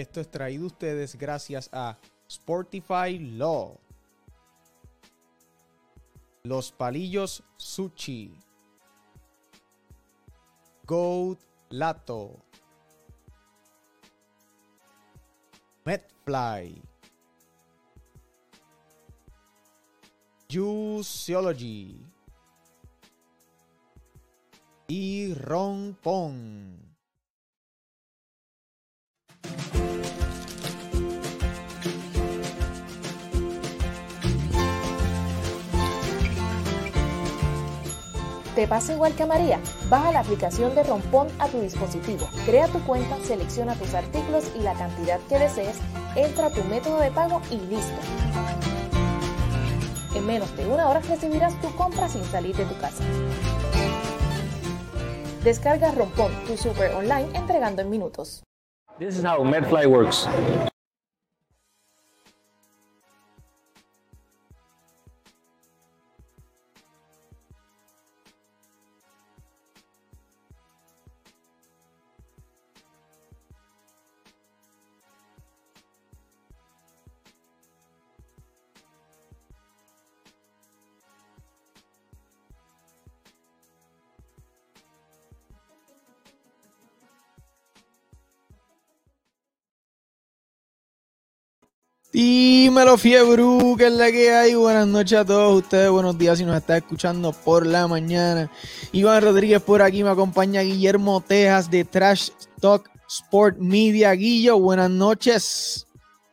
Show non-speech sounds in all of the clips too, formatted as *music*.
Esto es traído ustedes gracias a Sportify Law. Los palillos Sushi. Goat Lato. Metfly. Juiceology. Y Ron Pong. ¿Te pasa igual que a María? Baja la aplicación de Rompón a tu dispositivo, crea tu cuenta, selecciona tus artículos y la cantidad que desees, entra a tu método de pago y listo. En menos de una hora recibirás tu compra sin salir de tu casa. Descarga Rompón, tu super online entregando en minutos. This is how Medfly works. Dímelo, Fiebru, que es la que hay. Buenas noches a todos ustedes. Buenos días si nos está escuchando por la mañana. Iván Rodríguez por aquí. Me acompaña Guillermo Tejas de Trash Talk Sport Media. Guillo, buenas noches.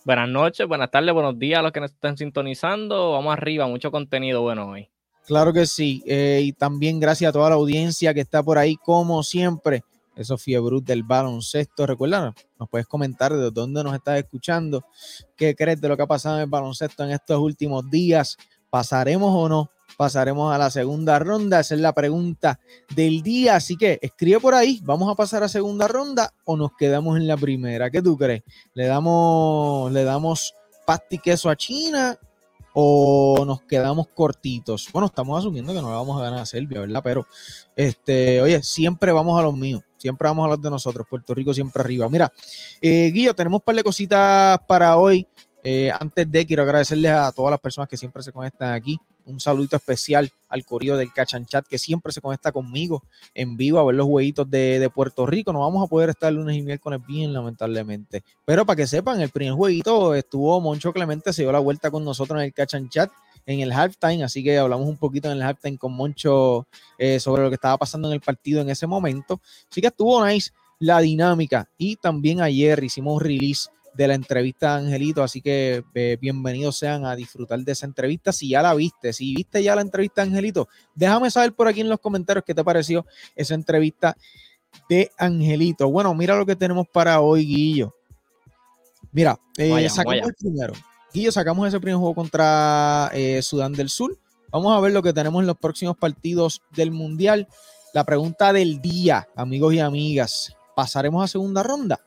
Buenas noches, buenas tardes, buenos días a los que nos están sintonizando. Vamos arriba, mucho contenido bueno hoy. Claro que sí. Eh, y también gracias a toda la audiencia que está por ahí, como siempre esos fiebros del baloncesto. Recuerda, nos puedes comentar de dónde nos estás escuchando, qué crees de lo que ha pasado en el baloncesto en estos últimos días. ¿Pasaremos o no? Pasaremos a la segunda ronda. Esa es la pregunta del día. Así que escribe por ahí. ¿Vamos a pasar a segunda ronda o nos quedamos en la primera? ¿Qué tú crees? ¿Le damos, le damos pasti queso a China o nos quedamos cortitos? Bueno, estamos asumiendo que no le vamos a ganar a Serbia, ¿verdad? Pero, este, oye, siempre vamos a los míos. Siempre vamos a hablar de nosotros. Puerto Rico siempre arriba. Mira, eh, Guillo, tenemos un par de cositas para hoy. Eh, antes de, quiero agradecerles a todas las personas que siempre se conectan aquí. Un saludito especial al corrido del Cachanchat que siempre se conecta conmigo en vivo a ver los jueguitos de, Puerto Rico. No vamos a poder estar lunes y miércoles bien, lamentablemente. Pero para que sepan, el primer jueguito estuvo Moncho Clemente, se dio la vuelta con nosotros en el Cachanchat en el halftime, así que hablamos un poquito en el halftime con Moncho eh, sobre lo que estaba pasando en el partido en ese momento. Así que estuvo nice la dinámica y también ayer hicimos un release de la entrevista de Angelito, así que eh, bienvenidos sean a disfrutar de esa entrevista. Si ya la viste, si viste ya la entrevista de Angelito, déjame saber por aquí en los comentarios qué te pareció esa entrevista de Angelito. Bueno, mira lo que tenemos para hoy, Guillo. Mira, eh, vaya, sacamos vaya. el primero. Guillo, sacamos ese primer juego contra eh, Sudán del Sur. Vamos a ver lo que tenemos en los próximos partidos del Mundial. La pregunta del día, amigos y amigas. ¿Pasaremos a segunda ronda?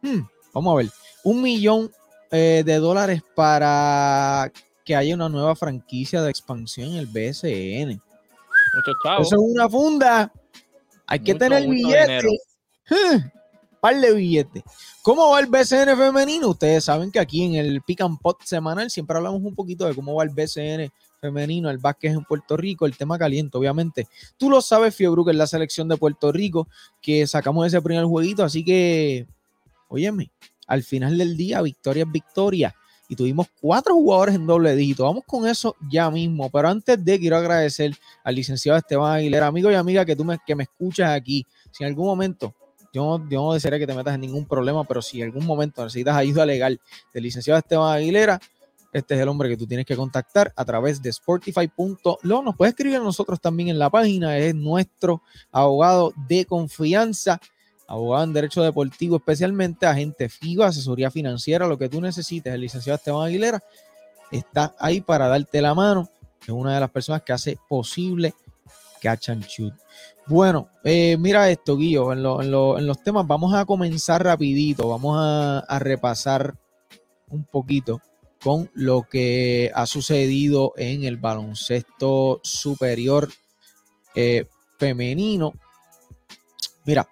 Hmm, vamos a ver. Un millón eh, de dólares para que haya una nueva franquicia de expansión en el BSN. Eso es una funda. Hay que tener mucho billete. Hmm, par de billetes. ¿Cómo va el BCN femenino? Ustedes saben que aquí en el Pick and Pot semanal siempre hablamos un poquito de cómo va el BCN femenino, el básquet en Puerto Rico, el tema caliente, obviamente. Tú lo sabes, Fiebru, que es la selección de Puerto Rico, que sacamos ese primer jueguito, así que, óyeme, al final del día, victoria es victoria. Y tuvimos cuatro jugadores en doble dígito. Vamos con eso ya mismo. Pero antes de, quiero agradecer al licenciado Esteban Aguilera, amigo y amiga que tú me, que me escuchas aquí. Si en algún momento yo, yo, no desearía que te metas en ningún problema, pero si en algún momento necesitas ayuda legal del licenciado Esteban Aguilera, este es el hombre que tú tienes que contactar a través de sportify.lo. Nos puede escribir a nosotros también en la página, es nuestro abogado de confianza, abogado en derecho deportivo, especialmente agente FIBA, asesoría financiera, lo que tú necesites. El licenciado Esteban Aguilera está ahí para darte la mano. Es una de las personas que hace posible Catch and Shoot. Bueno, eh, mira esto, Guillo, en, lo, en, lo, en, los temas vamos a comenzar rapidito, vamos a, repasar un poquito con lo que ha sucedido en el baloncesto superior eh, femenino. Mira,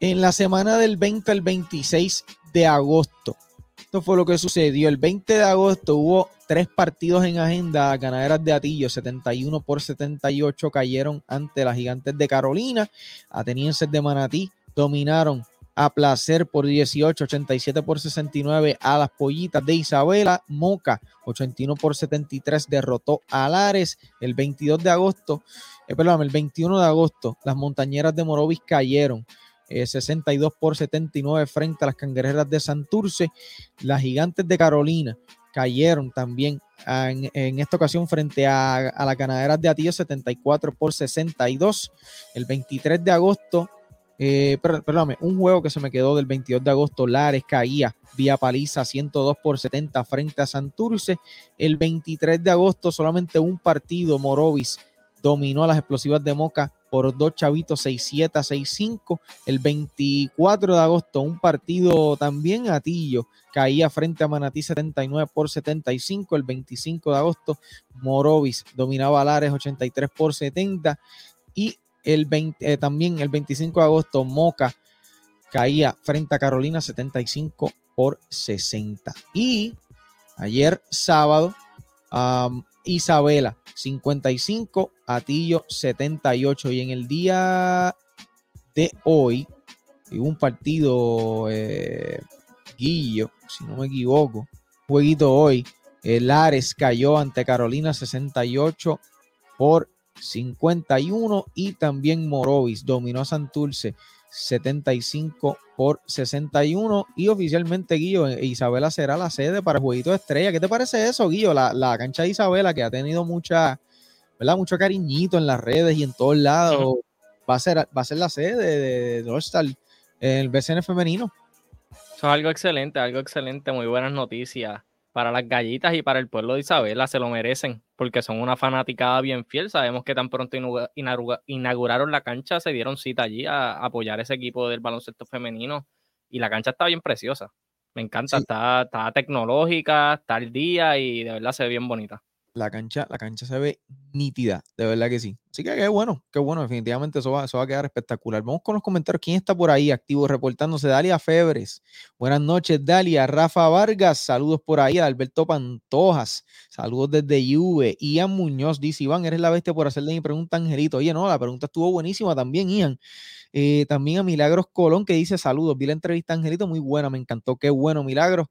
en la semana del 20 al 26 de agosto. Esto fue lo que sucedió. El 20 de agosto hubo tres partidos en agenda. Ganaderas de Atillo, 71 por 78, cayeron ante las gigantes de Carolina. Atenienses de Manatí dominaron a placer por 18, 87 por 69 a las pollitas de Isabela. Moca, 81 por 73, derrotó a Lares. El 22 de agosto, eh, el 21 de agosto, las montañeras de Morovis cayeron. 62 eh, por 79 frente a las cangrejeras de Santurce. Las gigantes de Carolina cayeron también en, esta ocasión frente a, a las ganaderas de Atillo 74 por 62. El 23 de agosto, eh, perdóname, un juego que se me quedó del 22 de agosto, Lares caía vía paliza 102 por 70 frente a Santurce. El 23 de agosto, solamente un partido, Morovis dominó a las explosivas de Moca por dos chavitos 6-7 a 6-5. El 24 de agosto, un partido también Atillo caía frente a Manatí 79 por 75. El 25 de agosto, Morovis dominaba a Lares 83 por 70. Y el 20, eh, también el 25 de agosto, Moca caía frente a Carolina 75 por 60. Y ayer sábado, Isabela 55, Atillo 78. Y en el día de hoy, hubo un partido, eh, Guillo, si no me equivoco, jueguito hoy. El Ares cayó ante Carolina 68 por 51 y también Morovis dominó a Santurce 75 por 61 y oficialmente Guillo eh, Isabela será la sede para el jueguito de estrella. ¿Qué te parece eso, Guillo? La, cancha de Isabela que ha tenido mucha, ¿verdad? Mucho cariñito en las redes y en todos lados. Va a ser, va a ser la sede de, de, en el BCN femenino. Eso es algo excelente, algo excelente, muy buenas noticias para las gallitas y para el pueblo de Isabela, se lo merecen porque son una fanaticada bien fiel. Sabemos que tan pronto inauguraron la cancha, se dieron cita allí a apoyar ese equipo del baloncesto femenino y la cancha está bien preciosa. Me encanta, está, está tecnológica, está al día y de verdad se ve bien bonita la cancha, la cancha se ve nítida, de verdad que sí. Así que qué bueno, qué bueno, definitivamente eso va, eso va a quedar espectacular. Vamos con los comentarios. ¿Quién está por ahí activo reportándose? Dalia Febres. Buenas noches, Dalia. Rafa Vargas, saludos por ahí. Alberto Pantojas, saludos desde Juve. Ian Muñoz dice, Iván, eres la bestia por hacerle mi pregunta, Angelito. Oye, no, la pregunta estuvo buenísima también, Ian. Eh, también a Milagros Colón que dice saludos. Vi la entrevista, Angelito, muy buena, me encantó. Qué bueno, Milagros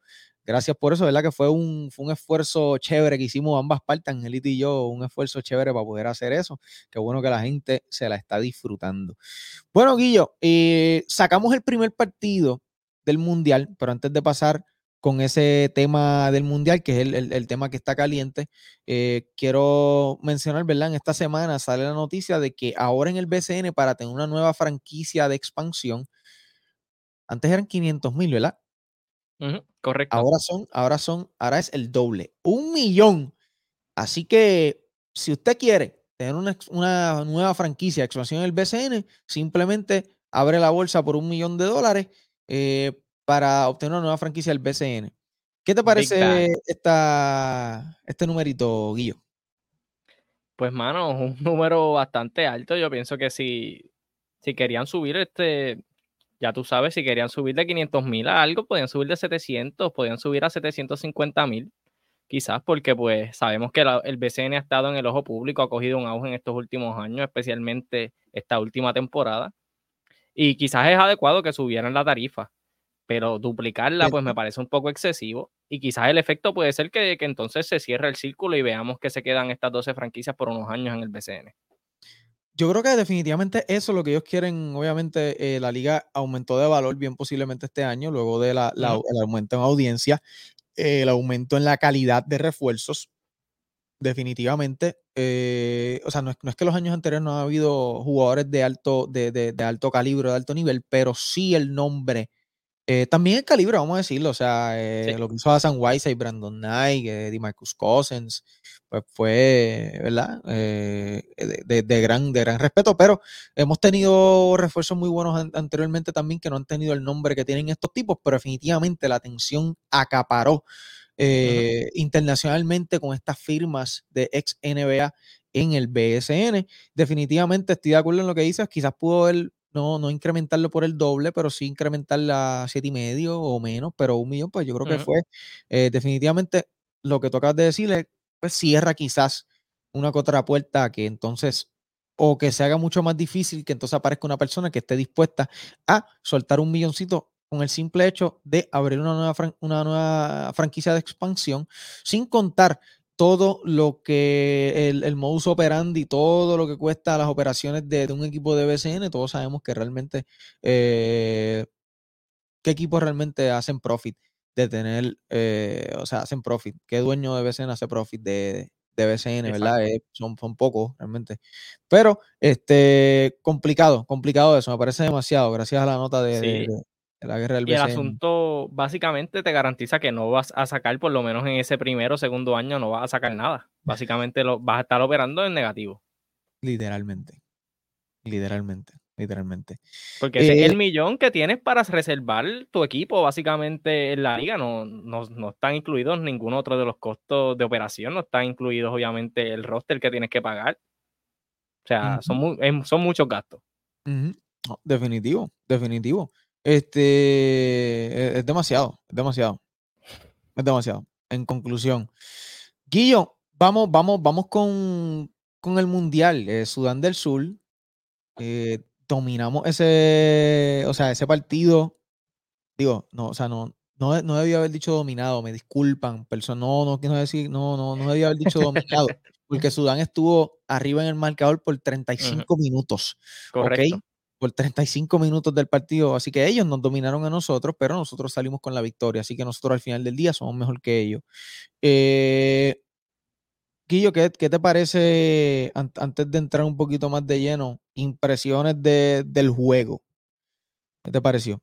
gracias por eso, ¿verdad? Que fue un, fue un esfuerzo chévere que hicimos ambas partes, Angelito y yo, un esfuerzo chévere para poder hacer eso. Qué bueno que la gente se la está disfrutando. Bueno, Guillo, eh, sacamos el primer partido del Mundial, pero antes de pasar con ese tema del Mundial, que es el, tema que está caliente, eh, quiero mencionar, ¿verdad? En esta semana sale la noticia de que ahora en el BCN, para tener una nueva franquicia de expansión, antes eran 500 mil, ¿verdad? Correcto. Ahora son, ahora son, ahora es el doble, un millón. Así que si usted quiere tener una, nueva franquicia de expansión en el BCN, simplemente abre la bolsa por un millón de dólares eh, para obtener una nueva franquicia del BCN. ¿Qué te parece esta, este numerito, Guillo? Pues, mano, un número bastante alto. Yo pienso que si, si querían subir este, ya tú sabes, si querían subir de 500 mil a algo, podían subir de 700, podían subir a 750 mil, quizás porque pues sabemos que el BCN ha estado en el ojo público, ha cogido un auge en estos últimos años, especialmente esta última temporada, y quizás es adecuado que subieran la tarifa, pero duplicarla pues me parece un poco excesivo, y quizás el efecto puede ser que, que entonces se cierre el círculo y veamos que se quedan estas 12 franquicias por unos años en el BCN. Yo creo que definitivamente eso es lo que ellos quieren. Obviamente, eh, la liga aumentó de valor bien posiblemente este año, luego del de el aumento en audiencia, el aumento en la calidad de refuerzos. Definitivamente, eh, o sea, no es, no es, que los años anteriores no ha habido jugadores de alto, de, de, de alto calibre, de alto nivel, pero sí el nombre eh, también el calibre, vamos a decirlo, o sea, eh, lo que hizo Hassan y Brandon Knight, eh, Marcus Cousins, pues fue, ¿verdad? Eh, de, gran, de gran respeto, pero hemos tenido refuerzos muy buenos anteriormente también que no han tenido el nombre que tienen estos tipos, pero definitivamente la atención acaparó internacionalmente con estas firmas de ex NBA en el BSN. Definitivamente estoy de acuerdo en lo que dices, quizás pudo haber no, no incrementarlo por el doble, pero sí incrementarla a siete y medio o menos, pero un millón, pues yo creo que fue eh, definitivamente lo que tocas de decirle, pues cierra quizás una contrapuerta que entonces o que se haga mucho más difícil que entonces aparezca una persona que esté dispuesta a soltar un milloncito con el simple hecho de abrir una nueva, una nueva franquicia de expansión, sin contar todo lo que el, el, modus operandi, todo lo que cuesta las operaciones de, un equipo de BCN, todos sabemos que realmente, eh, qué equipos realmente hacen profit de tener, eh, o sea, hacen profit, qué dueño de BCN hace profit de, de BCN, ¿verdad? Eh, son, son pocos realmente. Pero, este, complicado, complicado eso, me parece demasiado, gracias a la nota de, la guerra del y el asunto básicamente te garantiza que no vas a sacar, por lo menos en ese primero o segundo año, no vas a sacar nada. Básicamente lo, vas a estar operando en negativo. Literalmente. Literalmente. Literalmente. Porque ese es el eh, millón que tienes para reservar tu equipo, básicamente en la liga, no, no, están incluidos ningún otro de los costos de operación, no están incluidos obviamente el roster que tienes que pagar. O sea, son, son muchos gastos. definitivo, definitivo. Este e, es, demasiado, es demasiado. Es demasiado. En conclusión. Guillo, vamos, vamos, vamos con, con el Mundial. Eh, Sudán del Sur. Eh, dominamos ese, o sea, ese partido. Digo, no, o sea, no, no, no debía haber dicho dominado, me disculpan, pero no, no quiero decir, no, no, no debía haber dicho dominado, porque Sudán estuvo arriba en el marcador por 35 minutos. Correcto por 35 minutos del partido. Así que ellos nos dominaron a nosotros, pero nosotros salimos con la victoria. Así que nosotros al final del día somos mejor que ellos. Eh, Guillo, ¿qué, te parece, antes de entrar un poquito más de lleno, impresiones del juego? ¿Qué te pareció?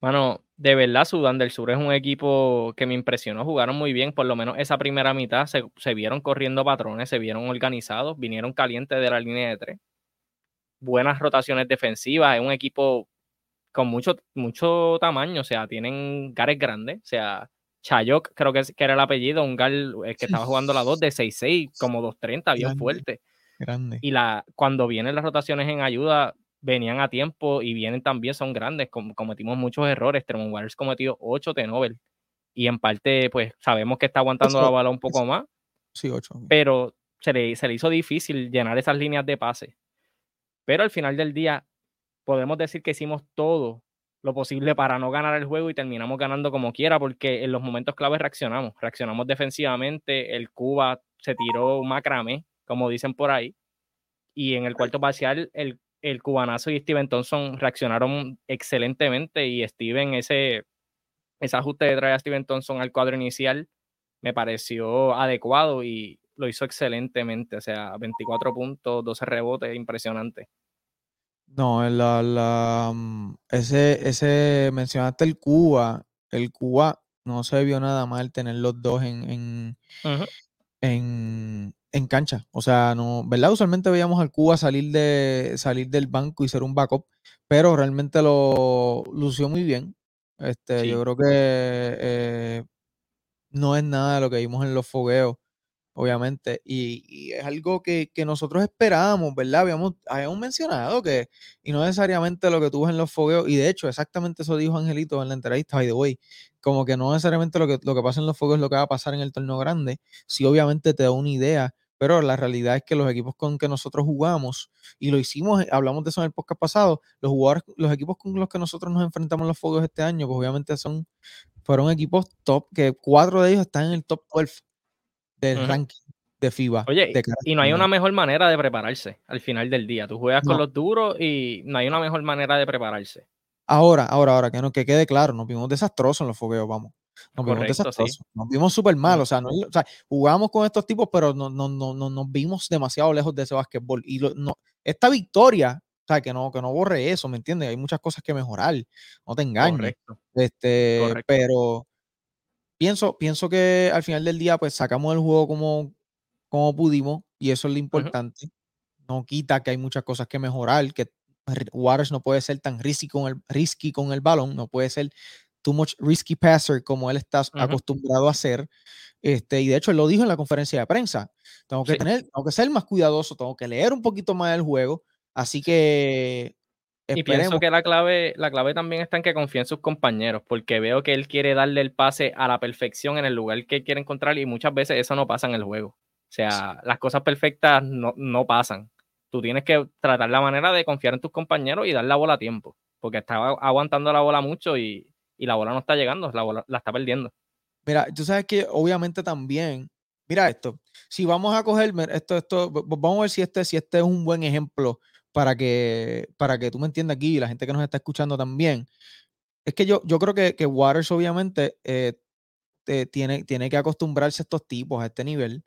Bueno, de verdad, Sudán del Sur es un equipo que me impresionó. Jugaron muy bien, por lo menos esa primera mitad se, se vieron corriendo patrones, se vieron organizados, vinieron calientes de la línea de tres buenas rotaciones defensivas, es un equipo con mucho, mucho tamaño, o sea, tienen gares grandes, o sea, Chayok creo que, que era el apellido, un gar eh, que estaba jugando la 2 de 6'6, como 2'30, bien fuerte. Grande. Y la, cuando vienen las rotaciones en ayuda, venían a tiempo y vienen también, son grandes, cometimos muchos errores, Tremont Waters cometido 8 de Nobel y en parte, pues sabemos que está aguantando la bala un poco más. Sí, 8. Pero se le, se le hizo difícil llenar esas líneas de pase. Pero al final del día, podemos decir que hicimos todo lo posible para no ganar el juego y terminamos ganando como quiera, porque en los momentos claves reaccionamos. Reaccionamos defensivamente, el Cuba se tiró un macramé, como dicen por ahí, y en el cuarto parcial el, el cubanazo y Steven Thompson reaccionaron excelentemente y Steven, ese, ese ajuste de traer a Steven Thompson al cuadro inicial me pareció adecuado y lo hizo excelentemente, o sea, 24 puntos, 12 rebotes, impresionante. No, la, la, mm, ese, ese, mencionaste el Cuba, el Cuba no se vio nada mal tener los dos en, en, en, cancha. O sea, no, ¿verdad? Usualmente veíamos al Cuba salir de salir del banco y ser un backup, pero realmente lo lució muy bien. Este, yo creo que eh, no es nada de lo que vimos en los fogueos obviamente, y, es algo que, nosotros esperábamos, ¿verdad? Habíamos, habíamos mencionado que, y no necesariamente lo que tú ves en los fogueos, y de hecho, exactamente eso dijo Angelito en la entrevista, by the way, como que no necesariamente lo que, lo que pasa en los fogueos es lo que va a pasar en el torneo grande, sí obviamente te da una idea, pero la realidad es que los equipos con que nosotros jugamos, y lo hicimos, hablamos de eso en el podcast pasado, los jugadores, los equipos con los que nosotros nos enfrentamos en los fogueos este año, pues obviamente son, fueron equipos top, que cuatro de ellos están en el top 12 del ranking de FIBA. Oye, y no hay una mejor manera de prepararse al final del día. Tú juegas con los duros y no hay una mejor manera de prepararse. Ahora, ahora, ahora, que, no, que quede claro, nos vimos desastrosos en los fogueos, vamos. Nos vimos desastrosos. Nos vimos súper mal. O sea, no, o sea, jugamos con estos tipos, pero no, no, no, no, nos vimos demasiado lejos de ese básquetbol. Y no, esta victoria, o sea, que no, que no borre eso, ¿me entiendes? Hay muchas cosas que mejorar. No te engañes. Correcto. Este, pero pienso, pienso que al final del día, pues sacamos el juego como, como pudimos y eso es lo importante. No quita que hay muchas cosas que mejorar, que Waters no puede ser tan risky con el, risky con el balón, no puede ser too much risky passer como él está acostumbrado a hacer. Este, y de hecho, él lo dijo en la conferencia de prensa. Tengo que tener, tengo que ser más cuidadoso, tengo que leer un poquito más del juego. Así que Y pienso que la clave, la clave también está en que confíe en sus compañeros, porque veo que él quiere darle el pase a la perfección en el lugar que quiere encontrar y muchas veces eso no pasa en el juego. O sea, las cosas perfectas no, no pasan. Tú tienes que tratar la manera de confiar en tus compañeros y dar la bola a tiempo, porque está aguantando la bola mucho y, y la bola no está llegando, la bola la está perdiendo. Mira, tú sabes que obviamente también, mira esto, si vamos a coger esto, esto, vamos a ver si este, si este es un buen ejemplo para que, para que tú me entiendas aquí y la gente que nos está escuchando también. Es que yo, yo creo que, que Waters obviamente eh, tiene, tiene que acostumbrarse a estos tipos, a este nivel.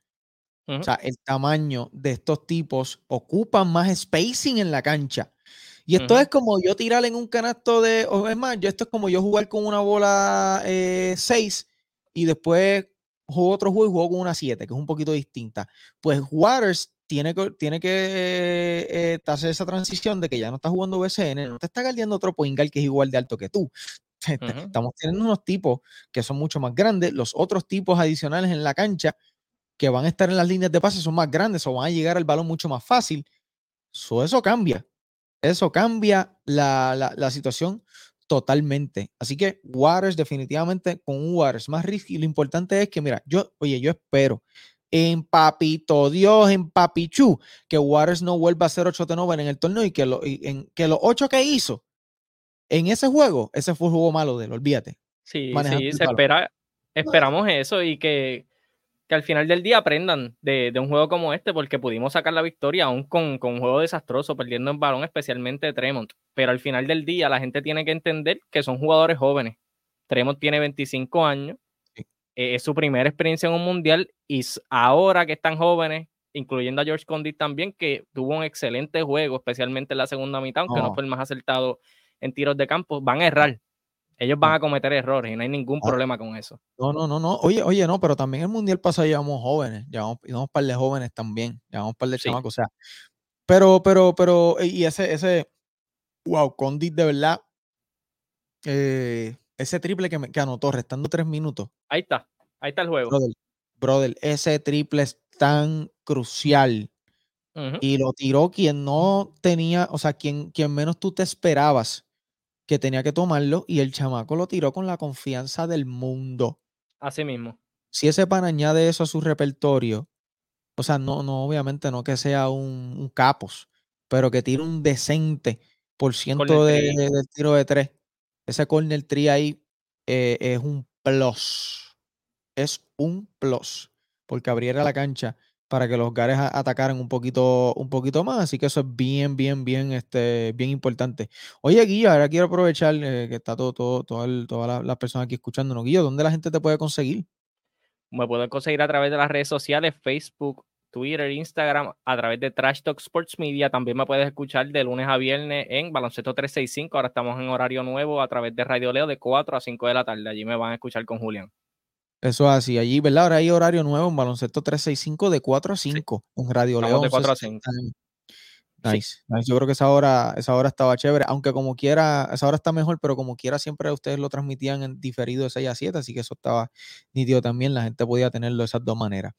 O sea, el tamaño de estos tipos ocupan más spacing en la cancha. Y esto es como yo tirar en un canasto de, o es más, yo, esto es como yo jugar con una bola 6 eh, y después juego otro juego y juego con una 7, que es un poquito distinta. Pues Waters tiene que, tiene que eh, hacer esa transición de que ya no está jugando BCN, no te está guardiando otro point que es igual de alto que tú. *laughs* Estamos teniendo unos tipos que son mucho más grandes, los otros tipos adicionales en la cancha que van a estar en las líneas de pase son más grandes o van a llegar al balón mucho más fácil. eso cambia. Eso cambia la, la, situación totalmente. Así que Waters definitivamente con un Waters más risky. Lo importante es que, mira, yo, oye, yo espero en papito Dios, en papichú, que Waters no vuelva a ser 8 de 9 en el torneo y que, lo, en, que los 8 que hizo en ese juego, ese fue el juego malo de él, olvídate. Sí, sí, se espera, esperamos eso y que, que, al final del día aprendan de, de, un juego como este, porque pudimos sacar la victoria aún con, con un juego desastroso, perdiendo en balón, especialmente de Tremont. Pero al final del día la gente tiene que entender que son jugadores jóvenes. Tremont tiene 25 años, eh, es su primera experiencia en un mundial y ahora que están jóvenes, incluyendo a George Condit también, que tuvo un excelente juego, especialmente en la segunda mitad, aunque no, fue el más acertado en tiros de campo, van a errar. Ellos van a cometer errores y no hay ningún ah. problema con eso. No, no, no, no. Oye, oye, no, pero también el mundial pasado llevamos jóvenes, llevamos, llevamos un par de jóvenes también, llevamos un par de chamacos, o sea. Pero, pero, pero, y ese, ese, wow, Condit de verdad, eh, ese triple que, me, que anotó restando tres minutos. Ahí está, ahí está el juego. Brother, ese triple es tan crucial. Y lo tiró quien no tenía, o sea, quien, quien menos tú te esperabas que tenía que tomarlo. Y el chamaco lo tiró con la confianza del mundo. Así mismo. Si ese pan añade eso a su repertorio, o sea, no, no, obviamente no que sea un, capos, pero que tire un decente por ciento de, del tiro de tres ese corner tree ahí eh, es un plus. Es un plus. Porque abriera la cancha para que los Gares atacaran un poquito, un poquito más. Así que eso es bien, bien, bien, este, bien importante. Oye, Guillo, ahora quiero aprovechar eh, que está todo, todo, todas las personas aquí escuchándonos. Guillo, ¿dónde la gente te puede conseguir? Me pueden conseguir a través de las redes sociales, Facebook, Twitter, Instagram, a través de Trash Talk Sports Media. También me puedes escuchar de lunes a viernes en Baloncesto 365. Ahora estamos en horario nuevo a través de Radio Leo de 4 a 5 de la tarde. Allí me van a escuchar con Julián. Eso es así, allí, ¿verdad? Ahora hay horario nuevo en Baloncesto 365 de 4 a 5 en Radio Leo. De 4 a 5. Nice, Yo creo que esa hora, esa hora estaba chévere, aunque como quiera, esa hora está mejor, pero como quiera siempre ustedes lo transmitían en diferido de 6 a 7, así que eso estaba nítido también, la gente podía tenerlo de esas dos maneras.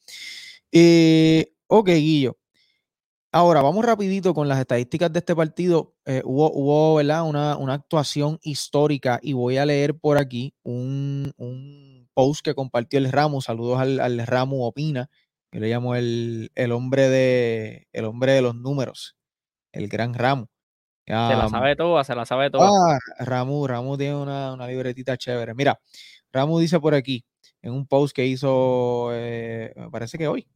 Eh, ok, Guillo. Ahora, vamos rapidito con las estadísticas de este partido. Eh, hubo, hubo ¿verdad? Una, una, actuación histórica y voy a leer por aquí un, un post que compartió el Ramo. Saludos al, al Ramo Opina. Yo le llamo el, el, hombre de, el hombre de los números, el gran Ramo. se la sabe toda, se la sabe toda. Ah, Ramu, Ramu tiene una, una libretita chévere. Mira, Ramu dice por aquí, en un post que hizo, eh, me parece que hoy,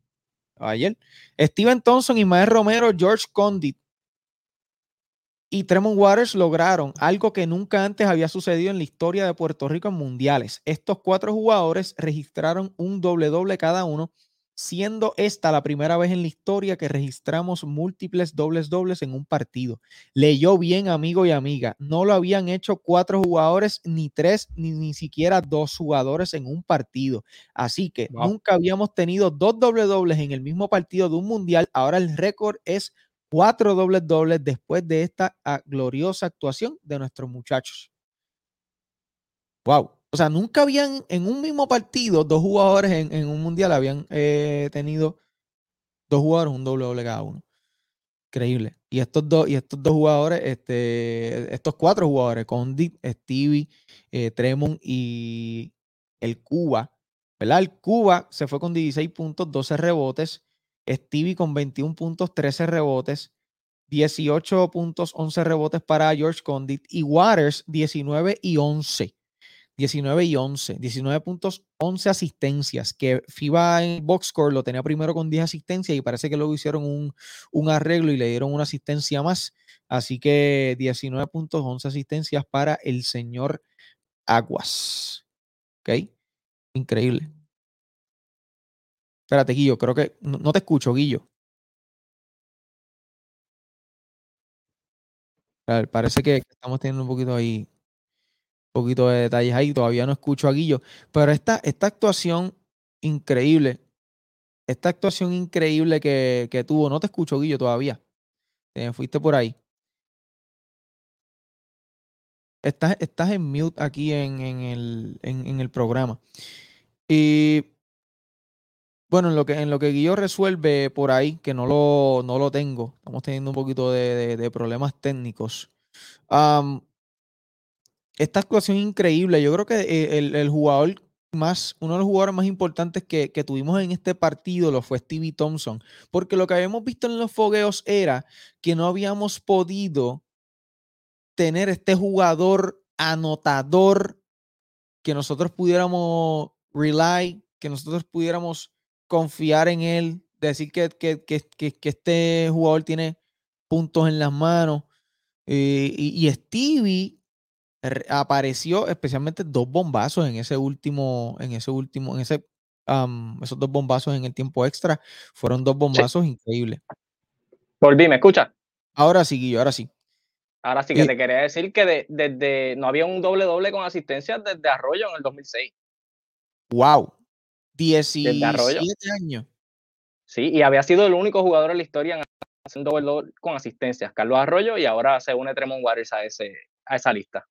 ayer. Steven Thompson, Ismael Romero, George Condit y Tremont Waters lograron algo que nunca antes había sucedido en la historia de Puerto Rico en mundiales. Estos cuatro jugadores registraron un doble doble cada uno siendo esta la primera vez en la historia que registramos múltiples dobles dobles en un partido. Leyó bien, amigo y amiga. No lo habían hecho cuatro jugadores, ni tres, ni, ni siquiera dos jugadores en un partido. Así que nunca habíamos tenido dos dobles dobles en el mismo partido de un mundial. Ahora el récord es cuatro dobles dobles después de esta ah, gloriosa actuación de nuestros muchachos. Wow. O sea, nunca habían en un mismo partido dos jugadores en, un mundial habían eh, tenido dos jugadores, un doble doble cada uno. Increíble. Y estos dos, y estos dos jugadores, este, estos cuatro jugadores, Condit, Stevie, eh, Tremont y el Cuba, ¿verdad? El Cuba se fue con 16 puntos, 12 rebotes. Stevie con 21 puntos, 13 rebotes. 18 puntos, 11 rebotes para George Condit. Y Waters, 19 y 11. 19 y 11, 19 puntos, 11 asistencias, que FIBA en Boxscore lo tenía primero con 10 asistencias y parece que luego hicieron un, arreglo y le dieron una asistencia más. Así que 19 puntos, 11 asistencias para el señor Aguas. ¿Ok? Increíble. Espérate, Guillo, creo que no, te escucho, Guillo. parece que estamos teniendo un poquito ahí poquito de detalles ahí, todavía no escucho a Guillo, pero esta, esta actuación increíble, esta actuación increíble que, que tuvo, no te escucho Guillo todavía, te fuiste por ahí. Estás, estás en mute aquí en, en, el, en, el programa. Y bueno, en lo que, en lo que Guillo resuelve por ahí, que no lo, no lo tengo, estamos teniendo un poquito de, de, problemas técnicos esta actuación increíble. Yo creo que eh, el, jugador más, uno de los jugadores más importantes que, tuvimos en este partido lo fue Stevie Thompson, porque lo que habíamos visto en los fogueos era que no habíamos podido tener este jugador anotador que nosotros pudiéramos rely, que nosotros pudiéramos confiar en él, decir que, que, este jugador tiene puntos en las manos. Eh, y Stevie apareció especialmente dos bombazos en ese último, en ese último, en ese, esos dos bombazos en el tiempo extra. Fueron dos bombazos increíbles. Volví, ¿me escucha? Ahora sí, Guillo, ahora sí. Ahora sí que te quería decir que desde no había un doble doble con asistencia desde Arroyo en el 2006. Wow. 17 años. Sí, y había sido el único jugador en la historia en hacer un doble doble con asistencias, Carlos Arroyo, y ahora se une Tremont Waters a, ese, a esa lista.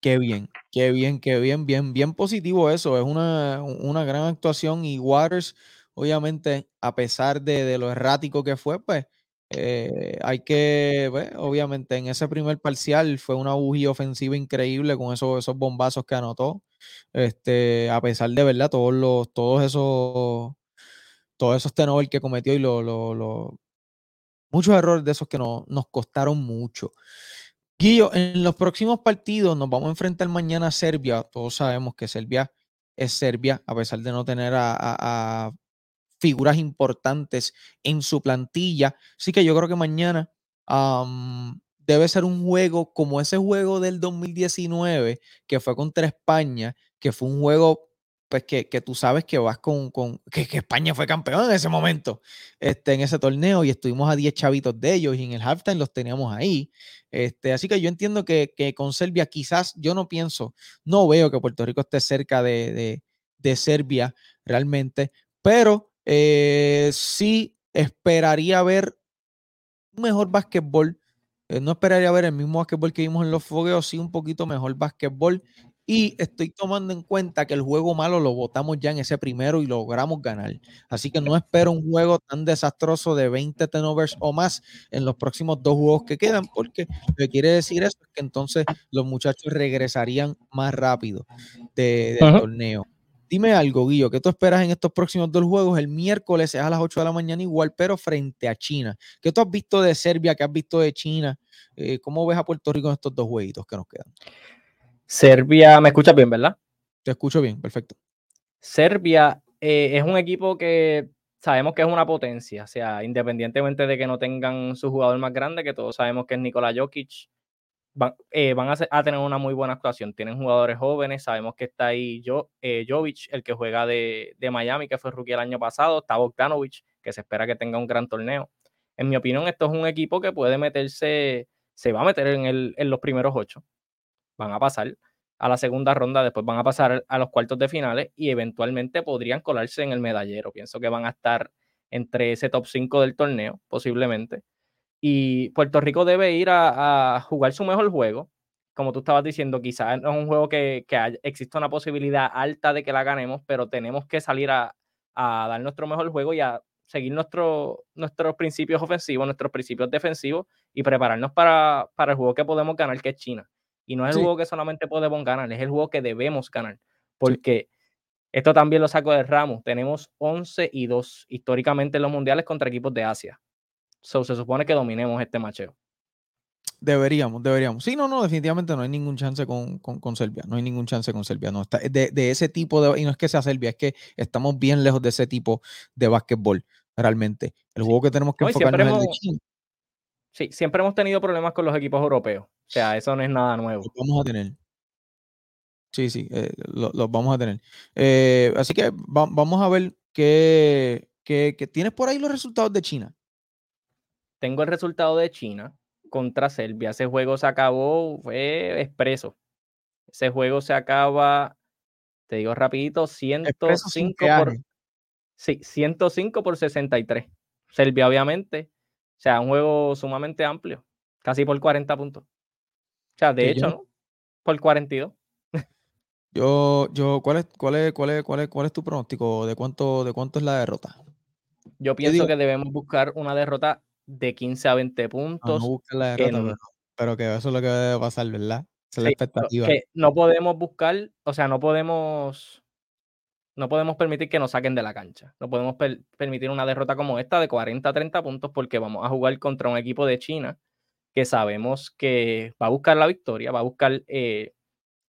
Qué bien, qué bien, qué bien, bien, bien positivo eso. Es una, una gran actuación y Waters, obviamente, a pesar de, lo errático que fue, pues eh, hay que, pues, obviamente, en ese primer parcial fue una bujía ofensiva increíble con esos, esos bombazos que anotó. Este, a pesar de verdad, todos los, todos esos, todos esos tenovers que cometió y lo, lo, muchos errores de esos que no, nos costaron mucho. Guillo, en los próximos partidos nos vamos a enfrentar mañana a Serbia. Todos sabemos que Serbia es Serbia, a pesar de no tener a, figuras importantes en su plantilla. Así que yo creo que mañana debe ser un juego como ese juego del 2019 que fue contra España, que fue un juego pues que, tú sabes que vas con, que, España fue campeón en ese momento, este, en ese torneo, y estuvimos a 10 chavitos de ellos, y en el halftime los teníamos ahí. Este, así que yo entiendo que, con Serbia quizás, yo no pienso, no veo que Puerto Rico esté cerca de, Serbia realmente, pero eh, sí esperaría ver un mejor básquetbol. Eh, no esperaría ver el mismo básquetbol que vimos en los fogueos, sí un poquito mejor básquetbol y estoy tomando en cuenta que el juego malo lo votamos ya en ese primero y logramos ganar. Así que no espero un juego tan desastroso de 20 turnovers o más en los próximos dos juegos que quedan, porque lo que quiere decir eso es que entonces los muchachos regresarían más rápido del torneo. Dime algo, Guillo, ¿qué tú esperas en estos próximos dos juegos? El miércoles es a las 8 de la mañana igual, pero frente a China. ¿Qué tú has visto de Serbia? ¿Qué has visto de China? Eh, ¿Cómo ves a Puerto Rico en estos dos jueguitos que nos quedan? Serbia, ¿me escuchas bien, verdad? Te escucho bien, perfecto. Serbia eh, es un equipo que sabemos que es una potencia, o sea, independientemente de que no tengan su jugador más grande, que todos sabemos que es Nikola Jokic, van, eh, a, tener una muy buena actuación. Tienen jugadores jóvenes, sabemos que está ahí jo, eh, Jovic, el que juega de, Miami, que fue rookie el año pasado, está Bogdanovic, que se espera que tenga un gran torneo. En mi opinión, esto es un equipo que puede meterse, se va a meter en, el, en los primeros ocho van a pasar a la segunda ronda, después van a pasar a los cuartos de finales y eventualmente podrían colarse en el medallero. Pienso que van a estar entre ese top 5 del torneo, posiblemente. Y Puerto Rico debe ir a, jugar su mejor juego. Como tú estabas diciendo, quizás no es un juego que, que exista una posibilidad alta de que la ganemos, pero tenemos que salir a, dar nuestro mejor juego y a seguir nuestro, nuestros principios ofensivos, nuestros principios defensivos y prepararnos para, para, el juego que podemos ganar, que es China. Y no es el juego que solamente podemos ganar, es el juego que debemos ganar. Porque esto también lo saco de Ramos. Tenemos 11 y 2 históricamente en los mundiales contra equipos de Asia. So, se supone que dominemos este macheo. Deberíamos, deberíamos. Sí, no, no, definitivamente no hay ningún chance con, con, Serbia. No hay ningún chance con Serbia. No, está, de, de, ese tipo de. Y no es que sea Serbia, es que estamos bien lejos de ese tipo de básquetbol, realmente. El juego que tenemos que enfocarnos es el de China. Sí, siempre hemos tenido problemas con los equipos europeos. O sea, eso no es nada nuevo. Los vamos a tener. Sí, sí, eh, los vamos a tener. Eh, así que vamos a ver qué, qué, qué. ¿Tienes por ahí los resultados de China? Tengo el resultado de China contra Serbia. Ese juego se acabó, fue expreso. Ese juego se acaba, te digo rapidito, 105 por, sí, 105 por 63. Serbia, obviamente. O sea, un juego sumamente amplio, casi por 40 puntos. O sea, de hecho, ¿no? Por 42. Yo, yo, ¿cuál es, cuál es, cuál es, cuál es, cuál es tu pronóstico? ¿De cuánto, de cuánto es la derrota? Yo pienso que debemos buscar una derrota de 15 a 20 puntos. No, la derrota, pero, que eso es lo que debe pasar, ¿verdad? Esa es la expectativa. Que no podemos buscar, o sea, no podemos, no podemos permitir que nos saquen de la cancha. No podemos permitir una derrota como esta de 40 a 30 puntos porque vamos a jugar contra un equipo de China que sabemos que va a buscar la victoria, va a buscar eh,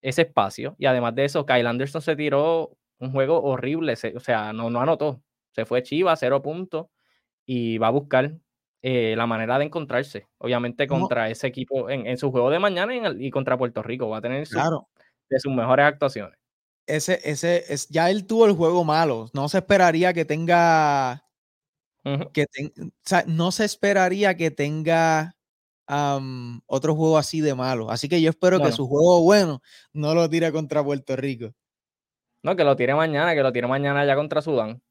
ese espacio. Y además de eso, Kyle Anderson se tiró un juego horrible, o sea, no, no anotó. Se fue Chiva, cero puntos, y va a buscar eh, la manera de encontrarse, obviamente contra ese equipo en, su juego de mañana y, contra Puerto Rico. Va a tener de sus mejores actuaciones. Ese, ese, es, ya él tuvo el juego malo. No se esperaría que tenga. que no se esperaría que tenga otro juego así de malo. Así que yo espero que su juego bueno no lo tire contra Puerto Rico. No, que lo tire mañana, que lo tire mañana ya contra Sudán.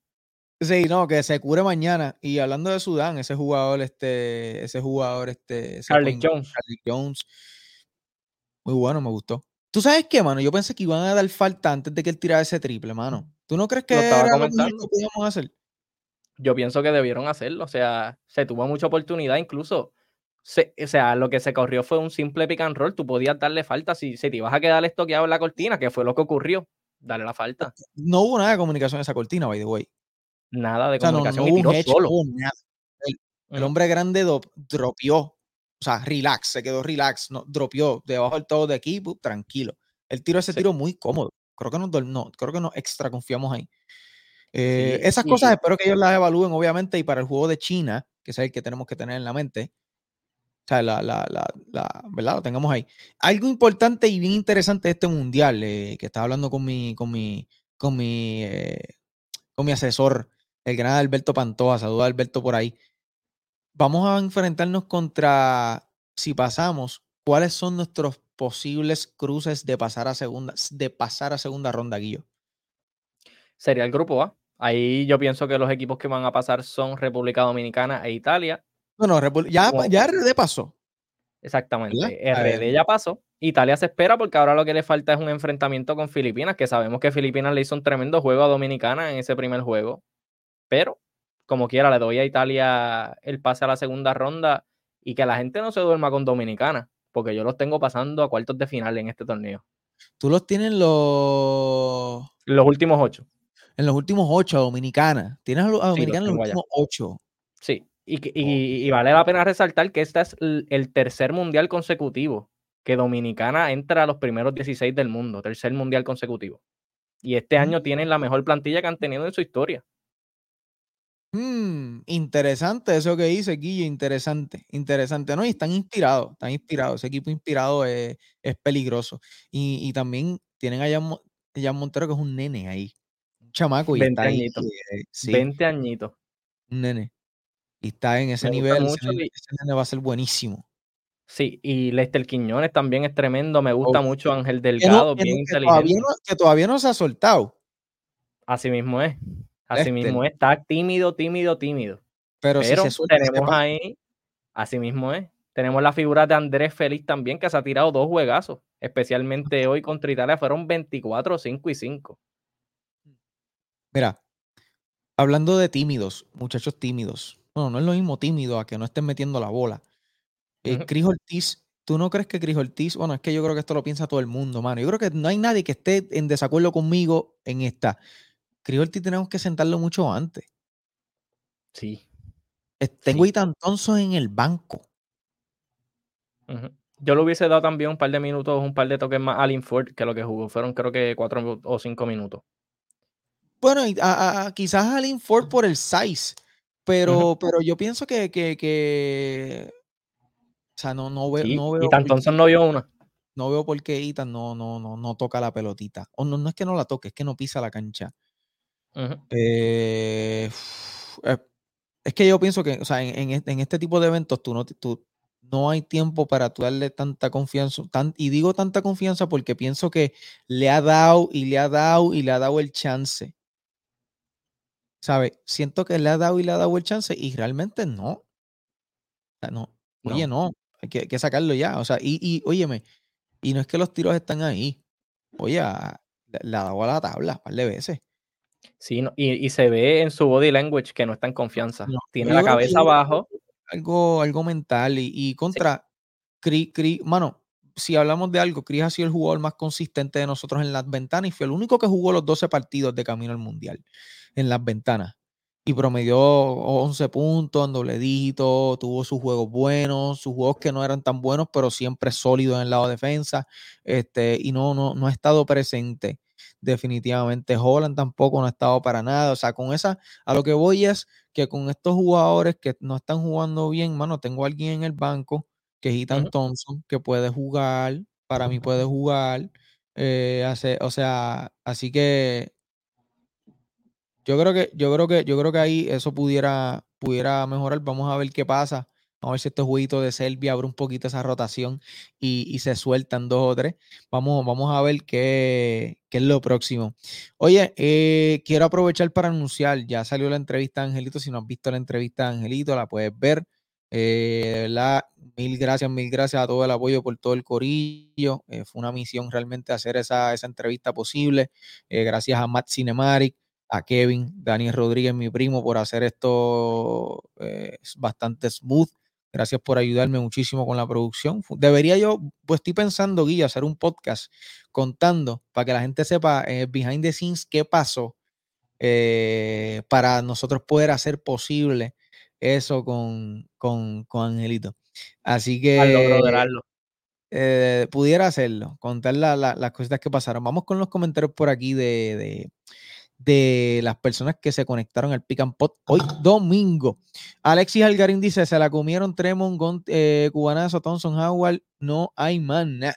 Sí, no, que se cure mañana. Y hablando de Sudán, ese jugador, este, ese jugador, este. Carly Jones. Jones. Muy bueno, me gustó. ¿Tú sabes qué, mano? Yo pensé que iban a dar falta antes de que él tirara ese triple, mano. ¿Tú no crees que lo estaba comentando. hacer? Yo pienso que debieron hacerlo. O sea, se tuvo mucha oportunidad. Incluso, o sea, lo que se corrió fue un simple pick and roll. Tú podías darle falta si, si te ibas a quedar estoqueado en la cortina, que fue lo que ocurrió. Dale la falta. No hubo nada de comunicación en esa cortina, by the way. Nada de comunicación y tiró solo. El, hombre grande dropió. O sea, relax, se quedó relax, no, dropió debajo del todo de equipo, tranquilo. El tiro ese tiro muy cómodo. Creo que no, creo que nos extra confiamos ahí. Eh, esas cosas espero que ellos las evalúen, obviamente, y para el juego de China, que es el que tenemos que tener en la mente, o sea, la, la, la, ¿verdad? Lo tengamos ahí. Algo importante y bien interesante de este mundial, eh, que estaba hablando con mi, con mi, con mi, eh, con mi asesor el gran Alberto Pantoja, saluda a Alberto por ahí. Vamos a enfrentarnos contra, si pasamos, cuáles son nuestros posibles cruces de pasar a segunda, de pasar a segunda ronda, Guillo. Sería el grupo A. Ahí yo pienso que los equipos que van a pasar son República Dominicana e Italia. Bueno, ya, ya RD pasó. Exactamente. RD ya pasó. Italia se espera porque ahora lo que le falta es un enfrentamiento con Filipinas, que sabemos que Filipinas le hizo un tremendo juego a Dominicana en ese primer juego. Pero, como quiera, le doy a Italia el pase a la segunda ronda y que la gente no se duerma con Dominicana, porque yo los tengo pasando a cuartos de final en este torneo. Tú los tienes los... Los últimos ocho. En los últimos ocho a Dominicana. Tienes a, Dominicana en los últimos ocho. Sí, y, vale la pena resaltar que este es el tercer mundial consecutivo que Dominicana entra a los primeros 16 del mundo, tercer mundial consecutivo. Y este año tienen la mejor plantilla que han tenido en su historia. Mm, interesante eso que dice Guille, interesante, interesante, ¿no? Y están inspirados, están inspirados, ese equipo inspirado es, peligroso. Y, también tienen allá Jan Montero que es un nene ahí, un chamaco y 20 añitos, 20 añitos. Un nene. Y está en ese nivel, ese, nene va a ser buenísimo. Sí, y Lester Quiñones también es tremendo, me gusta mucho Ángel Delgado, bien inteligente. que todavía no se ha soltado. Así mismo es. Así mismo es, está tímido, tímido, tímido. Pero, si se tenemos ahí, así mismo es. Tenemos la figura de Andrés Félix también, que se ha tirado dos juegazos, especialmente hoy contra Italia, fueron 24, 5 y 5. Mira, hablando de tímidos, muchachos tímidos. Bueno, no es lo mismo tímido a que no estén metiendo la bola. Eh, Chris Ortiz, ¿tú no crees que Chris Ortiz? Bueno, es que yo creo que esto lo piensa todo el mundo, mano. Yo creo que no hay nadie que esté en desacuerdo conmigo en esta. Chris Ortiz tenemos que sentarlo mucho antes. Sí. Tengo sí. Ethan Thompson en el banco. Yo le hubiese dado también un par de minutos, un par de toques más a Alin Ford que lo que jugó. Fueron creo que cuatro o cinco minutos. Bueno, a, a, quizás Alin Ford por el size, pero, pero yo pienso que, que, que, o sea, no, no, veo, sí, no veo. Y Thompson no vio una. No veo por qué Ethan no, no, no, no toca la pelotita. O no, no es que no la toque, es que no pisa la cancha. Uh -huh. eh, es que yo pienso que, o sea, en, en, este tipo de eventos tú no, tú, no hay tiempo para tú darle tanta confianza. Tan, y digo tanta confianza porque pienso que le ha dado y le ha dado y le ha dado el chance. ¿Sabe? Siento que le ha dado y le ha dado el chance y realmente no. O sea, no. Oye, no, hay, que, hay, que, sacarlo ya. O sea, y, y óyeme, y no es que los tiros están ahí. Oye, le ha dado a la tabla un par de veces. Sí, no, y, y, se ve en su body language que no está en confianza. No, Tiene la cabeza abajo. Algo, algo mental y, y contra sí. Cri, mano, si hablamos de algo, Chris ha sido el jugador más consistente de nosotros en las ventanas y fue el único que jugó los 12 partidos de camino al mundial en las ventanas. Y promedió 11 puntos en doble dígito, tuvo sus juegos buenos, sus juegos que no eran tan buenos, pero siempre sólidos en el lado de defensa. Este, y no, no, no ha estado presente definitivamente. Holland tampoco no ha estado para nada. O sea, con esa, a lo que voy es que con estos jugadores que no están jugando bien, mano, tengo a alguien en el banco que es Ethan uh -huh. Thompson, que puede jugar, para mí puede jugar. Eh, hace, o sea, así que yo creo que, yo creo que, yo creo que ahí eso pudiera, pudiera mejorar. Vamos a ver qué pasa. Vamos a ver si este jueguito de Serbia abre un poquito esa rotación y, y se sueltan dos o tres. Vamos, vamos a ver qué, qué es lo próximo. Oye, eh, quiero aprovechar para anunciar, ya salió la entrevista de Angelito. Si no has visto la entrevista de Angelito, la puedes ver. Eh, mil gracias, mil gracias a todo el apoyo por todo el corillo. Eh, fue una misión realmente hacer esa, esa entrevista posible. Eh, gracias a Matt Cinematic, a Kevin, Daniel Rodríguez, mi primo, por hacer esto eh, bastante smooth. Gracias por ayudarme muchísimo con la producción. Debería yo, pues estoy pensando, Guilla, hacer un podcast contando para que la gente sepa eh, behind the scenes qué pasó eh, para nosotros poder hacer posible eso con, con, con Angelito. Así que eh, pudiera hacerlo, contar la, la, las cositas que pasaron. Vamos con los comentarios por aquí de, de de las personas que se conectaron al Pick and Pot hoy domingo. Alexis Algarín dice, se la comieron Tremont, Gont, eh, Cubanazo, Thompson Howard, no hay más nada.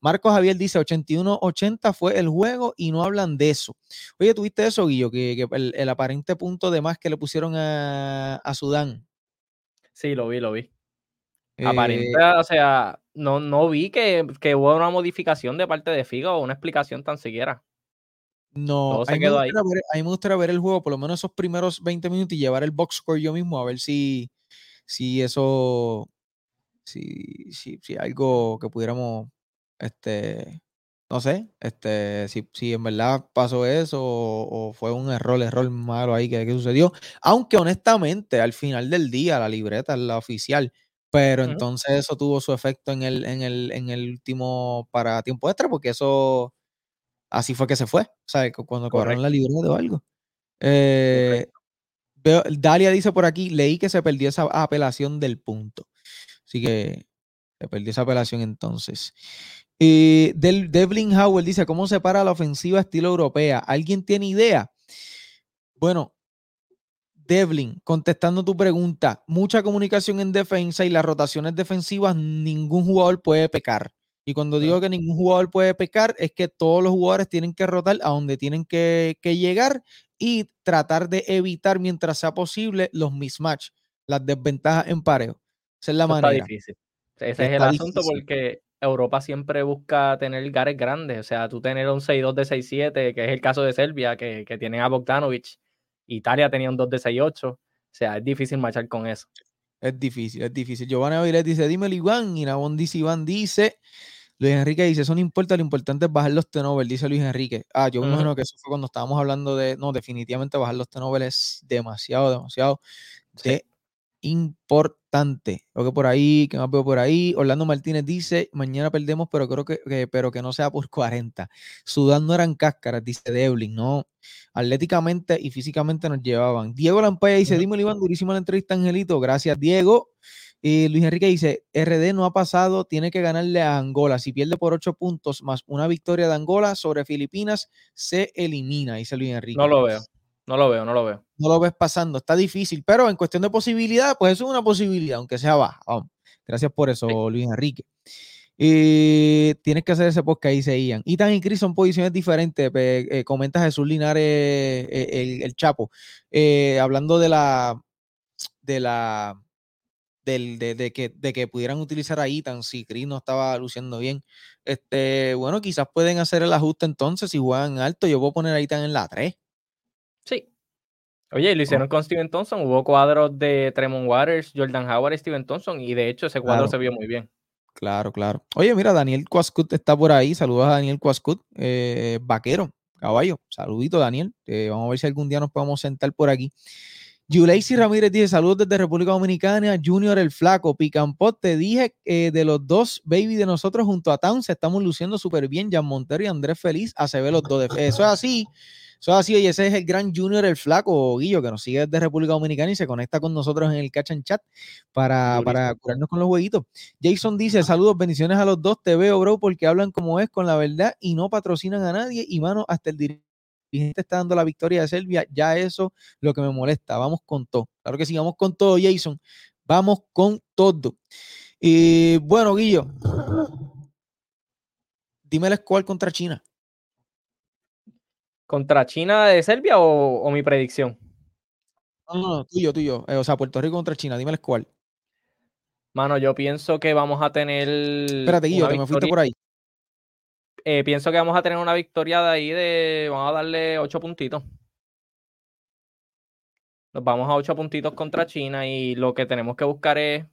Marcos Javier dice 81-80 fue el juego y no hablan de eso. Oye, ¿tuviste eso, Guillo? Que, que el, el, aparente punto de más que le pusieron a, a Sudán. Sí, lo vi, lo vi. Eh, aparente, o sea, no, no vi que, que hubo una modificación de parte de Figo o una explicación tan siquiera. No, a mí, ver, a mí, me gustaría ver el juego, por lo menos esos primeros 20 minutos y llevar el box score yo mismo a ver si, si eso, si, si, si algo que pudiéramos, este, no sé, este, si, si en verdad pasó eso o, o, fue un error, error malo ahí que, que, sucedió. Aunque honestamente, al final del día, la libreta es la oficial. Pero uh -huh. entonces eso tuvo su efecto en el, en el, en el último para tiempo extra, porque eso así fue que se fue, o sea, cuando cobraron la libreta o algo. Eh, veo, Dalia dice por aquí, leí que se perdió esa apelación del punto. Así que se perdió esa apelación entonces. Y Del, Devlin Howell dice, ¿cómo se para la ofensiva estilo europea? ¿Alguien tiene idea? Bueno, Devlin, contestando tu pregunta, mucha comunicación en defensa y las rotaciones defensivas, ningún jugador puede pecar. Y cuando digo que ningún jugador puede pecar, es que todos los jugadores tienen que rotar a donde tienen que, que llegar y tratar de evitar mientras sea posible los mismatch, las desventajas en pareo. Esa es la Eso manera. Está difícil. Ese es el difícil. asunto porque Europa siempre busca tener gares grandes. O sea, tú tener un 6-2 de 6-7, que es el caso de Serbia, que, que tienen a Bogdanovic. Italia tenía un 2 de 6-8. O sea, es difícil marchar con eso. Es difícil, es difícil. Giovanni Avilés dice, dímelo Iván. Y Nabón dice, Iván dice, Luis Enrique dice, eso no importa, lo importante es bajar los tenovers, dice Luis Enrique. Ah, yo me Ujú. imagino que eso fue cuando estábamos hablando de, no, definitivamente bajar los tenovers es demasiado, demasiado Sí. de importante. Creo que por ahí, que más veo por ahí, Orlando Martínez dice, mañana perdemos, pero creo que, que- pero que no sea por 40. Sudán no eran cáscaras, dice Devlin, no. Atléticamente y físicamente nos llevaban. Diego Lampaya dice, dime, Iván, durísima la entrevista, Angelito. Gracias, Diego. Y Luis Enrique dice, RD no ha pasado, tiene que ganarle a Angola. Si pierde por 8 puntos más una victoria de Angola sobre Filipinas, se elimina, dice Luis Enrique. No lo veo. No lo veo, no lo veo. No lo ves pasando, está difícil, pero en cuestión de posibilidad, pues eso es una posibilidad, aunque sea baja. Vamos. Gracias por eso, Luis Enrique. Y tienes que hacer ese podcast, dice Ian. Ethan y Chris son posiciones diferentes. eh, comenta Jesús Linares, eh, el, el Chapo, eh, hablando de la, de la, del, de, de que, de que pudieran utilizar a Ethan si Chris no estaba luciendo bien. Este, bueno, quizás pueden hacer el ajuste entonces si juegan alto. Yo voy a poner a Ethan en la 3. Sí. Oye, y lo hicieron con Steven Thompson. Hubo cuadros de Tremont Waters, Jordan Howard Steven Thompson. Y de hecho, ese cuadro Claro. se vio muy bien. Claro, claro. Oye, mira, Daniel Cuascut está por ahí. Saludos a Daniel Cuascut, eh, vaquero, caballo. Saludito, Daniel. Eh, vamos a ver si algún día nos podemos sentar por aquí. Yuleisi Ramírez dice: Saludos desde República Dominicana. Junior el Flaco, Picampot. Te dije eh, de los dos baby de nosotros junto a Towns, estamos luciendo súper bien. Jan Montero y Andrés Feliz. A se ve los dos. de- Eso es así. Eso es así. Y ese es el gran Junior el Flaco, Guillo, que nos sigue desde República Dominicana y se conecta con nosotros en el Catch and Chat para, para curarnos con los jueguitos. Jason dice, saludos, bendiciones a los dos, te veo, bro, porque hablan como es con la verdad y no patrocinan a nadie y mano, hasta el dirigente está dando la victoria de Serbia, ya eso es lo que me molesta, vamos con todo. Claro que sí, vamos con todo, Jason, vamos con todo. Y bueno, Guillo, dime el score contra China. ¿Contra China de Serbia o, o mi predicción? No, no, no, tuyo, tuyo, eh, o sea, Puerto Rico contra China, dime el score. Mano, yo pienso que vamos a tener. Espérate, Guillo, que me fuiste por ahí. Eh, pienso que vamos a tener una victoria de ahí de. Vamos a darle ocho puntitos. Nos vamos a ocho puntitos contra China y lo que tenemos que buscar es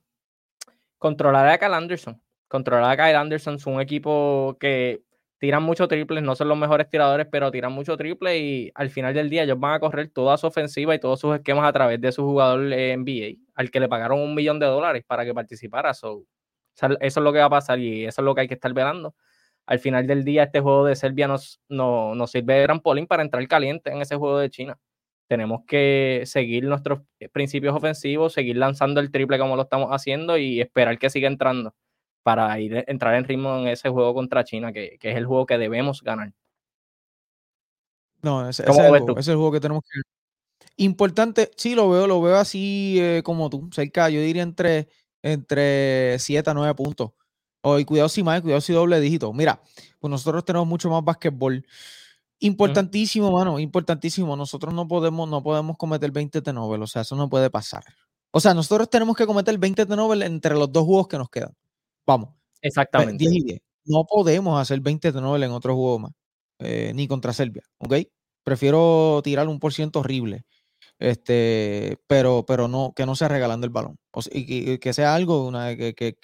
controlar a Kyle Anderson. Controlar a Kyle Anderson es un equipo que tiran mucho triples, no son los mejores tiradores, pero tiran mucho triple y al final del día ellos van a correr toda su ofensiva y todos sus esquemas a través de su jugador NBA, al que le pagaron un millón de dólares para que participara. So, eso es lo que va a pasar y eso es lo que hay que estar velando. Al final del día, este juego de Serbia nos, no- nos sirve de trampolín para entrar caliente en ese juego de China. Tenemos que seguir nuestros principios ofensivos, seguir lanzando el triple como lo estamos haciendo y esperar que siga entrando para ir, entrar en ritmo en ese juego contra China, que, que es el juego que debemos ganar. No, ese, ese ¿Cómo es el ves juego, tú? ese es el juego que tenemos que. Importante, sí, lo veo, lo veo así eh, como tú, cerca, yo diría entre, entre 7 a 9 puntos. Oh, y cuidado si más, cuidado si doble dígito. Mira, pues nosotros tenemos mucho más básquetbol. Importantísimo, mano, importantísimo. Nosotros no podemos, no podemos cometer 20 turnovers, o sea, eso no puede pasar. O sea, nosotros tenemos que cometer 20 turnovers entre los dos juegos que nos quedan. Vamos. Exactamente. 10 y 10. No podemos hacer 20 turnovers en otro juego más, eh, ni contra Serbia, ¿ok? Prefiero tirar un por ciento horrible, este, pero, pero no, que no sea regalando el balón. O sea, y que, sea algo, una, que, que,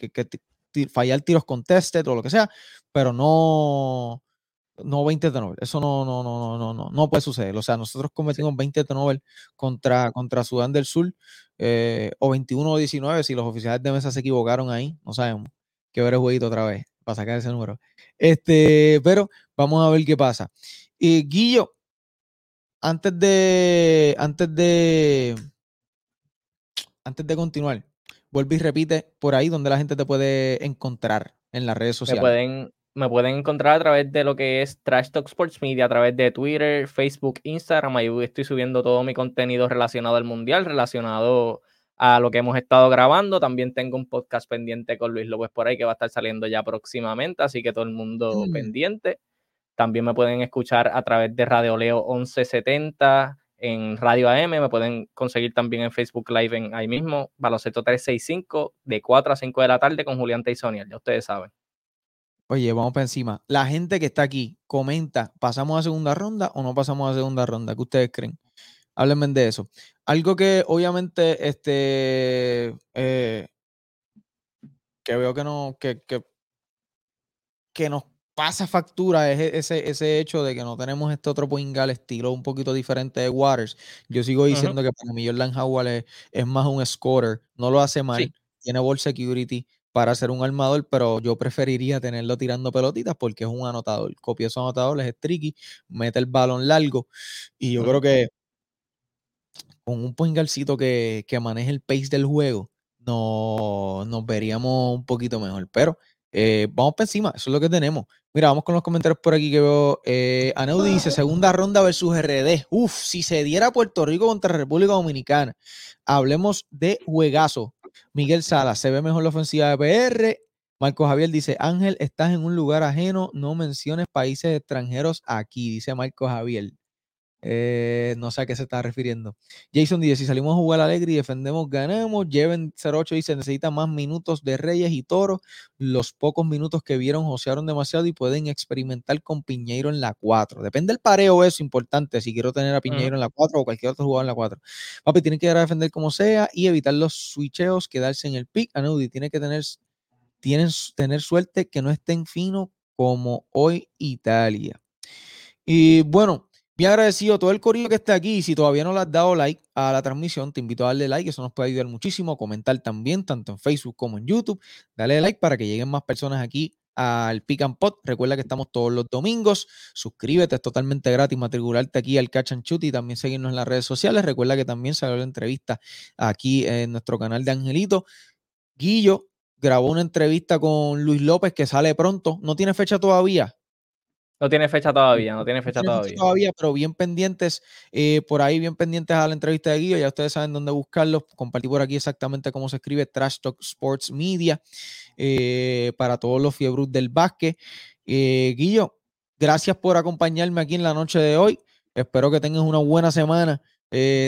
fallar tiros contested o lo que sea, pero no, no 20 turnovers. Eso no, no, no, no, no, no, no puede suceder. O sea, nosotros cometimos 20 turnovers contra, contra Sudán del Sur, eh, o 21 o 19, si los oficiales de mesa se equivocaron ahí, no sabemos. Que ver el jueguito otra vez para sacar ese número. Este, pero vamos a ver qué pasa. Y Guillo, antes de, antes de, antes de continuar, vuelve y repite por ahí donde la gente te puede encontrar en las redes Me sociales. pueden, me pueden encontrar a través de lo que es Trash Talk Sports Media, a través de Twitter, Facebook, Instagram. Ahí estoy subiendo todo mi contenido relacionado al Mundial, relacionado a lo que hemos estado grabando. También tengo un podcast pendiente con Luis López por ahí que va a estar saliendo ya próximamente, así que todo el mundo Mm. pendiente. También me pueden escuchar a través de Radio Leo 1170 en Radio AM. Me pueden conseguir también en Facebook Live en ahí mismo, Baloncesto 365, de 4 a 5 de la tarde con Julián Teisonier, ya ustedes saben. Oye, vamos para encima. La gente que está aquí comenta, ¿pasamos a segunda ronda o no pasamos a segunda ronda? ¿Qué ustedes creen? Háblenme de eso. Algo que obviamente, este, eh, que veo que no, que, que, que nos pasa factura es e, ese, ese hecho de que no tenemos este otro point estilo un poquito diferente de Waters. Yo sigo diciendo que para mí Jordan Howard es, más un scorer, no lo hace mal, tiene ball security para ser un armador, pero yo preferiría tenerlo tirando pelotitas porque es un anotador. Copioso anotador, es tricky, mete el balón largo y yo creo que con un point que, que maneje el pace del juego, no, nos veríamos un poquito mejor. Pero eh, vamos para encima, eso es lo que tenemos. Mira, vamos con los comentarios por aquí que veo. Eh, Aneudi dice: segunda ronda versus RD. Uf, si se diera Puerto Rico contra República Dominicana, hablemos de juegazo. Miguel Salas, se ve mejor la ofensiva de PR. Marco Javier dice: Ángel, estás en un lugar ajeno, no menciones países extranjeros aquí, dice Marco Javier. Eh, no sé a qué se está refiriendo. Jason dice: Si salimos a jugar alegre y defendemos, ganamos. Lleven 08 dice: Necesita más minutos de Reyes y Toro. Los pocos minutos que vieron josearon demasiado y pueden experimentar con Piñeiro en la 4. Depende del pareo, eso importante. Si quiero tener a Piñeiro en la 4 o cualquier otro jugador en la 4. Papi, tiene que ir a defender como sea y evitar los switcheos, quedarse en el pick. Anudi tiene que tener, tienen, tener suerte que no estén fino como hoy Italia. Y bueno, Bien agradecido a todo el corillo que está aquí. Si todavía no le has dado like a la transmisión, te invito a darle like. Eso nos puede ayudar muchísimo. Comentar también, tanto en Facebook como en YouTube. Dale like para que lleguen más personas aquí al Pick and Pot. Recuerda que estamos todos los domingos. Suscríbete, es totalmente gratis matricularte aquí al Catch and Shoot y también seguirnos en las redes sociales. Recuerda que también salió la entrevista aquí en nuestro canal de Angelito. Guillo grabó una entrevista con Luis López que sale pronto. No tiene fecha todavía, no tiene fecha todavía, no tiene fecha todavía. todavía, pero bien pendientes, eh, por ahí bien pendientes a la entrevista de Guillo, ya ustedes saben dónde buscarlo. Compartí por aquí exactamente cómo se escribe Trash Talk Sports Media eh, para todos los fiebrus del básquet. Eh, Guillo, gracias por acompañarme aquí en la noche de hoy. Espero que tengas una buena semana.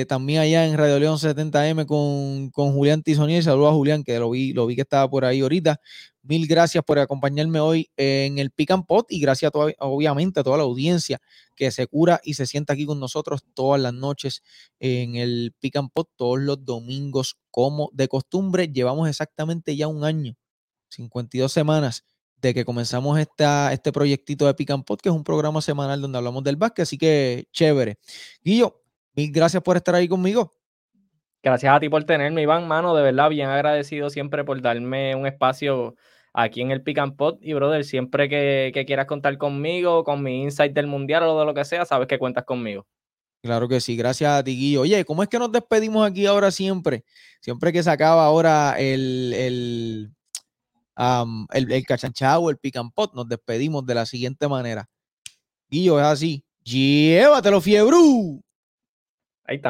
También allá en Radio León 70M con, con Julián Tizonier. Saludos a Julián, que lo vi, lo vi que estaba por ahí ahorita. Mil gracias por acompañarme hoy en el Pick and Pot y gracias obviamente a toda la audiencia que se cura y se sienta aquí con nosotros todas las noches en el Pick and Pot, todos los domingos como de costumbre. Llevamos exactamente ya un año, 52 semanas de que comenzamos esta, este proyectito de Pick and Pot, que es un programa semanal donde hablamos del básquet, así que chévere. Guillo, mil gracias por estar ahí conmigo. Gracias a ti por tenerme, Iván, mano, de verdad, bien agradecido siempre por darme un espacio aquí en el Pick and Pot. Y, brother, siempre que, quieras contar conmigo, con mi insight del mundial o de lo que sea, sabes que cuentas conmigo. Claro que sí, gracias a ti, Guillo. Oye, ¿cómo es que nos despedimos aquí ahora siempre? Siempre que se acaba ahora el, el, el, el cachanchao, el pick and pot, nos despedimos de la siguiente manera. Guillo, es así. Llévatelo, fiebru.